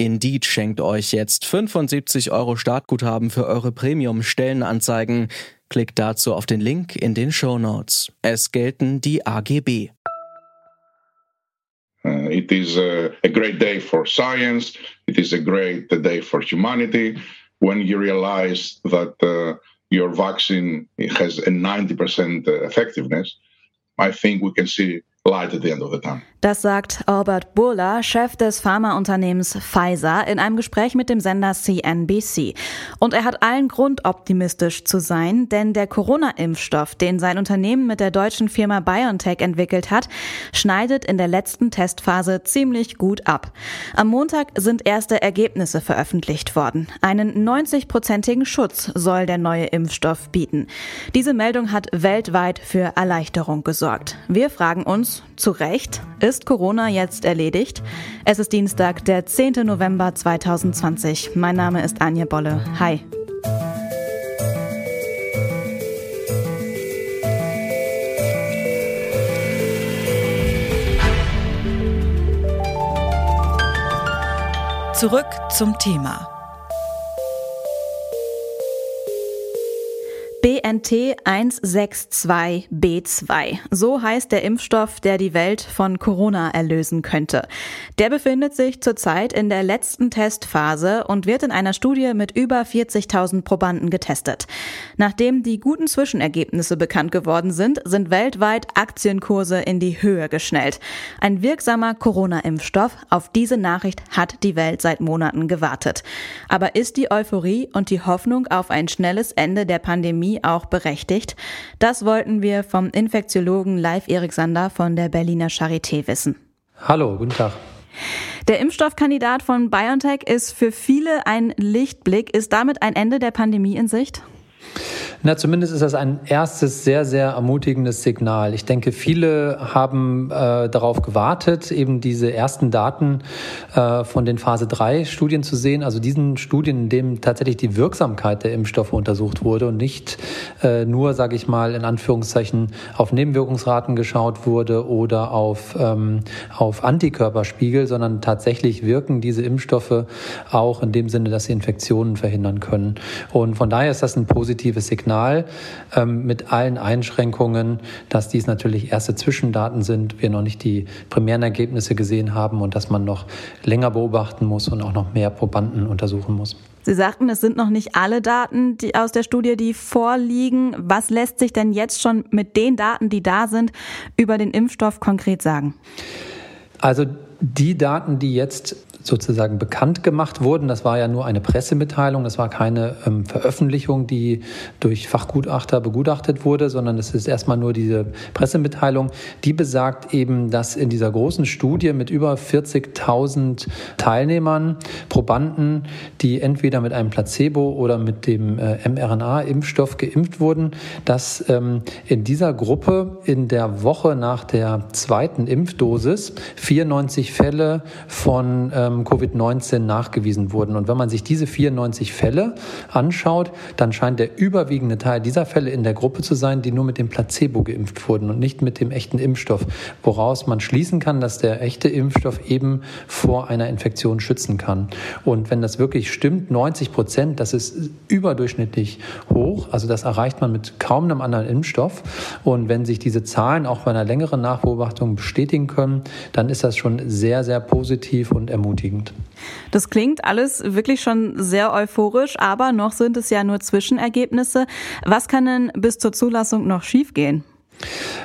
Indeed schenkt euch jetzt 75 Euro Startguthaben für eure Premium-Stellenanzeigen. Klickt dazu auf den Link in den Show Notes. Es gelten die AGB. Uh, it is a, a, great day for science. It is a great day for humanity when you realize that uh, your vaccine has a 90% effectiveness. I think we can see Das sagt Albert Burla, Chef des Pharmaunternehmens Pfizer, in einem Gespräch mit dem Sender CNBC. Und er hat allen Grund, optimistisch zu sein, denn der Corona-Impfstoff, den sein Unternehmen mit der deutschen Firma BioNTech entwickelt hat, schneidet in der letzten Testphase ziemlich gut ab. Am Montag sind erste Ergebnisse veröffentlicht worden. Einen 90-prozentigen Schutz soll der neue Impfstoff bieten. Diese Meldung hat weltweit für Erleichterung gesorgt. Wir fragen uns, zu Recht, ist Corona jetzt erledigt? Es ist Dienstag, der 10. November 2020. Mein Name ist Anja Bolle. Hi. Zurück zum Thema. BNT 162b2. So heißt der Impfstoff, der die Welt von Corona erlösen könnte. Der befindet sich zurzeit in der letzten Testphase und wird in einer Studie mit über 40.000 Probanden getestet. Nachdem die guten Zwischenergebnisse bekannt geworden sind, sind weltweit Aktienkurse in die Höhe geschnellt. Ein wirksamer Corona-Impfstoff, auf diese Nachricht hat die Welt seit Monaten gewartet. Aber ist die Euphorie und die Hoffnung auf ein schnelles Ende der Pandemie Pandemie auch berechtigt? Das wollten wir vom Infektiologen Live Erik Sander von der Berliner Charité wissen. Hallo, guten Tag. Der Impfstoffkandidat von BioNTech ist für viele ein Lichtblick. Ist damit ein Ende der Pandemie in Sicht? Na, zumindest ist das ein erstes sehr, sehr ermutigendes Signal. Ich denke, viele haben äh, darauf gewartet, eben diese ersten Daten äh, von den Phase 3 Studien zu sehen, also diesen Studien, in denen tatsächlich die Wirksamkeit der Impfstoffe untersucht wurde und nicht äh, nur, sage ich mal, in Anführungszeichen auf Nebenwirkungsraten geschaut wurde oder auf, ähm, auf Antikörperspiegel, sondern tatsächlich wirken diese Impfstoffe auch in dem Sinne, dass sie Infektionen verhindern können. Und von daher ist das ein positives Signal. Signal ähm, mit allen Einschränkungen, dass dies natürlich erste Zwischendaten sind, wir noch nicht die primären Ergebnisse gesehen haben und dass man noch länger beobachten muss und auch noch mehr Probanden untersuchen muss. Sie sagten, es sind noch nicht alle Daten die aus der Studie, die vorliegen. Was lässt sich denn jetzt schon mit den Daten, die da sind, über den Impfstoff konkret sagen? Also die Daten, die jetzt sozusagen bekannt gemacht wurden. Das war ja nur eine Pressemitteilung, das war keine ähm, Veröffentlichung, die durch Fachgutachter begutachtet wurde, sondern es ist erstmal nur diese Pressemitteilung, die besagt eben, dass in dieser großen Studie mit über 40.000 Teilnehmern, Probanden, die entweder mit einem Placebo oder mit dem äh, mRNA-Impfstoff geimpft wurden, dass ähm, in dieser Gruppe in der Woche nach der zweiten Impfdosis 94 Fälle von ähm, Covid-19 nachgewiesen wurden. Und wenn man sich diese 94 Fälle anschaut, dann scheint der überwiegende Teil dieser Fälle in der Gruppe zu sein, die nur mit dem Placebo geimpft wurden und nicht mit dem echten Impfstoff, woraus man schließen kann, dass der echte Impfstoff eben vor einer Infektion schützen kann. Und wenn das wirklich stimmt, 90 Prozent, das ist überdurchschnittlich hoch, also das erreicht man mit kaum einem anderen Impfstoff. Und wenn sich diese Zahlen auch bei einer längeren Nachbeobachtung bestätigen können, dann ist das schon sehr, sehr positiv und ermutigend befriedigend. Das klingt alles wirklich schon sehr euphorisch, aber noch sind es ja nur Zwischenergebnisse. Was kann denn bis zur Zulassung noch schiefgehen?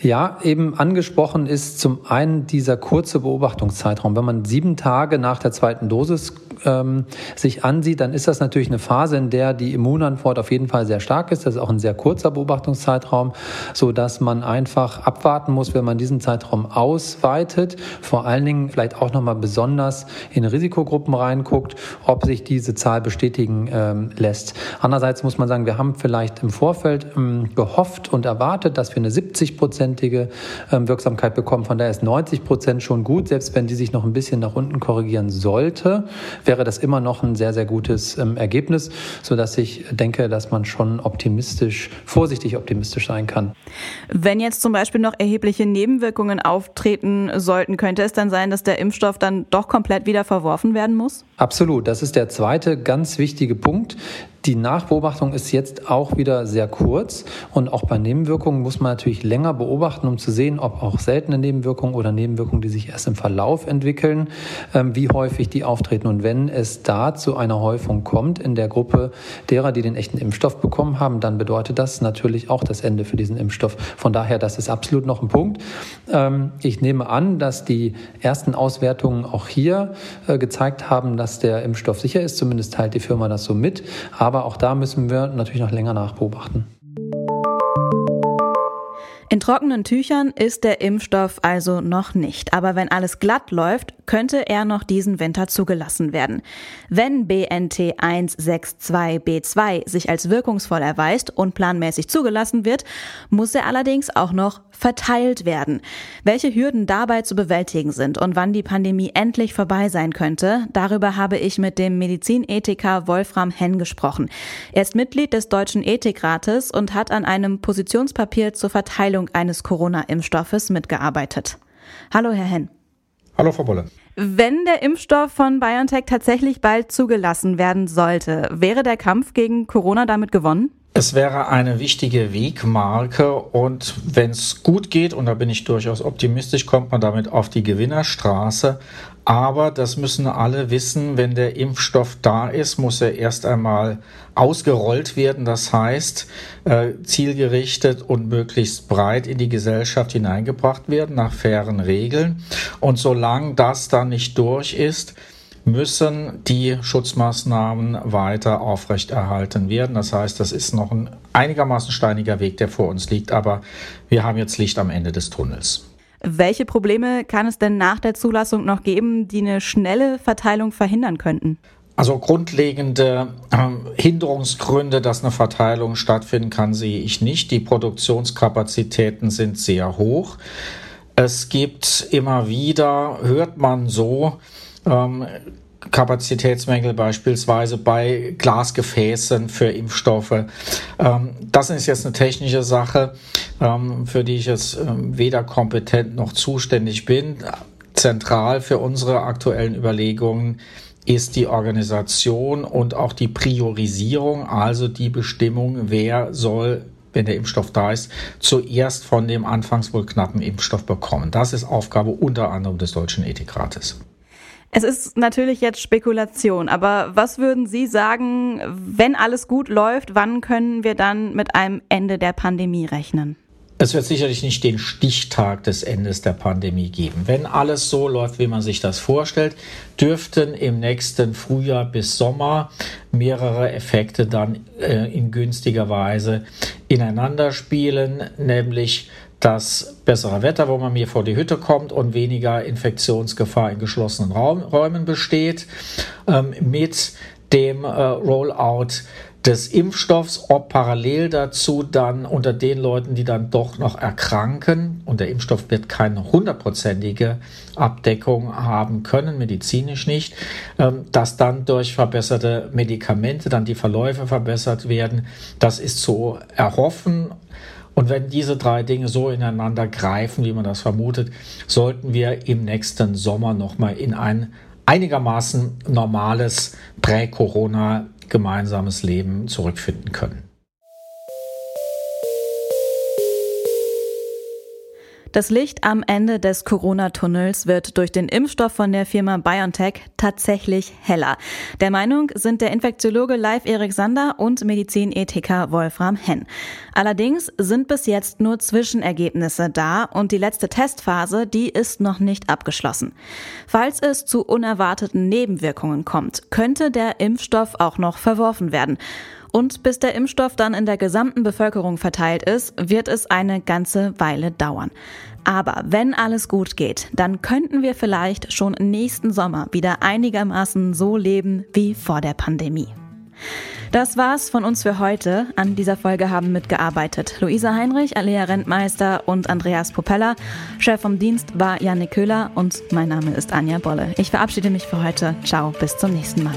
Ja, eben angesprochen ist zum einen dieser kurze Beobachtungszeitraum. Wenn man sieben Tage nach der zweiten Dosis ähm, sich ansieht, dann ist das natürlich eine Phase, in der die Immunantwort auf jeden Fall sehr stark ist. Das ist auch ein sehr kurzer Beobachtungszeitraum, so dass man einfach abwarten muss, wenn man diesen Zeitraum ausweitet. Vor allen Dingen vielleicht auch nochmal besonders in Risikogruppen reinguckt, ob sich diese Zahl bestätigen ähm, lässt. Andererseits muss man sagen, wir haben vielleicht im Vorfeld ähm, gehofft und erwartet, dass wir eine 70-prozentige ähm, Wirksamkeit bekommen. Von daher ist 90 Prozent schon gut, selbst wenn die sich noch ein bisschen nach unten korrigieren sollte, wäre das immer noch ein sehr, sehr gutes ähm, Ergebnis, sodass ich denke, dass man schon optimistisch, vorsichtig optimistisch sein kann. Wenn jetzt zum Beispiel noch erhebliche Nebenwirkungen auftreten sollten, könnte es dann sein, dass der Impfstoff dann doch komplett wieder verworfen werden muss? Absolut. Das ist der zweite ganz wichtige Punkt. Die Nachbeobachtung ist jetzt auch wieder sehr kurz und auch bei Nebenwirkungen muss man natürlich länger beobachten, um zu sehen, ob auch seltene Nebenwirkungen oder Nebenwirkungen, die sich erst im Verlauf entwickeln, ähm, wie häufig die auftreten. Und wenn es da zu einer Häufung kommt in der Gruppe derer, die den echten Impfstoff bekommen haben, dann bedeutet das natürlich auch das Ende für diesen Impfstoff. Von daher, das ist absolut noch ein Punkt. Ähm, ich nehme an, dass die ersten Auswertungen auch hier äh, gezeigt haben, dass der Impfstoff sicher ist. Zumindest teilt die Firma das so mit. Aber aber auch da müssen wir natürlich noch länger nachbeobachten. Trockenen Tüchern ist der Impfstoff also noch nicht. Aber wenn alles glatt läuft, könnte er noch diesen Winter zugelassen werden. Wenn BNT 162b2 sich als wirkungsvoll erweist und planmäßig zugelassen wird, muss er allerdings auch noch verteilt werden. Welche Hürden dabei zu bewältigen sind und wann die Pandemie endlich vorbei sein könnte, darüber habe ich mit dem Medizinethiker Wolfram Henn gesprochen. Er ist Mitglied des Deutschen Ethikrates und hat an einem Positionspapier zur Verteilung eines Corona-Impfstoffes mitgearbeitet. Hallo, Herr Henn. Hallo, Frau Bolle. Wenn der Impfstoff von BioNTech tatsächlich bald zugelassen werden sollte, wäre der Kampf gegen Corona damit gewonnen? Es wäre eine wichtige Wegmarke und wenn es gut geht, und da bin ich durchaus optimistisch, kommt man damit auf die Gewinnerstraße. Aber das müssen alle wissen, wenn der Impfstoff da ist, muss er erst einmal ausgerollt werden. Das heißt, äh, zielgerichtet und möglichst breit in die Gesellschaft hineingebracht werden nach fairen Regeln. Und solange das dann nicht durch ist, müssen die Schutzmaßnahmen weiter aufrechterhalten werden. Das heißt, das ist noch ein einigermaßen steiniger Weg, der vor uns liegt, aber wir haben jetzt Licht am Ende des Tunnels. Welche Probleme kann es denn nach der Zulassung noch geben, die eine schnelle Verteilung verhindern könnten? Also grundlegende äh, Hinderungsgründe, dass eine Verteilung stattfinden kann, sehe ich nicht. Die Produktionskapazitäten sind sehr hoch. Es gibt immer wieder, hört man so, ähm, Kapazitätsmängel beispielsweise bei Glasgefäßen für Impfstoffe. Ähm, das ist jetzt eine technische Sache, ähm, für die ich jetzt ähm, weder kompetent noch zuständig bin. Zentral für unsere aktuellen Überlegungen ist die Organisation und auch die Priorisierung, also die Bestimmung, wer soll wenn der Impfstoff da ist, zuerst von dem anfangs wohl knappen Impfstoff bekommen. Das ist Aufgabe unter anderem des Deutschen Ethikrates. Es ist natürlich jetzt Spekulation, aber was würden Sie sagen, wenn alles gut läuft, wann können wir dann mit einem Ende der Pandemie rechnen? Es wird sicherlich nicht den Stichtag des Endes der Pandemie geben. Wenn alles so läuft, wie man sich das vorstellt, dürften im nächsten Frühjahr bis Sommer mehrere Effekte dann äh, in günstiger Weise ineinander spielen, nämlich das bessere Wetter, wo man mir vor die Hütte kommt und weniger Infektionsgefahr in geschlossenen Raum, Räumen besteht, ähm, mit dem äh, Rollout des Impfstoffs, ob parallel dazu dann unter den Leuten, die dann doch noch erkranken, und der Impfstoff wird keine hundertprozentige Abdeckung haben können, medizinisch nicht, ähm, dass dann durch verbesserte Medikamente dann die Verläufe verbessert werden. Das ist zu erhoffen und wenn diese drei Dinge so ineinander greifen, wie man das vermutet, sollten wir im nächsten Sommer nochmal in ein einigermaßen normales Prä-Corona gemeinsames Leben zurückfinden können. Das Licht am Ende des Corona-Tunnels wird durch den Impfstoff von der Firma BioNTech tatsächlich heller. Der Meinung sind der Infektiologe Live Erik Sander und Medizinethiker Wolfram Henn. Allerdings sind bis jetzt nur Zwischenergebnisse da und die letzte Testphase, die ist noch nicht abgeschlossen. Falls es zu unerwarteten Nebenwirkungen kommt, könnte der Impfstoff auch noch verworfen werden. Und bis der Impfstoff dann in der gesamten Bevölkerung verteilt ist, wird es eine ganze Weile dauern. Aber wenn alles gut geht, dann könnten wir vielleicht schon nächsten Sommer wieder einigermaßen so leben wie vor der Pandemie. Das war's von uns für heute. An dieser Folge haben mitgearbeitet Luisa Heinrich, Alea Rentmeister und Andreas Popella. Chef vom Dienst war Janik Köhler und mein Name ist Anja Bolle. Ich verabschiede mich für heute. Ciao, bis zum nächsten Mal.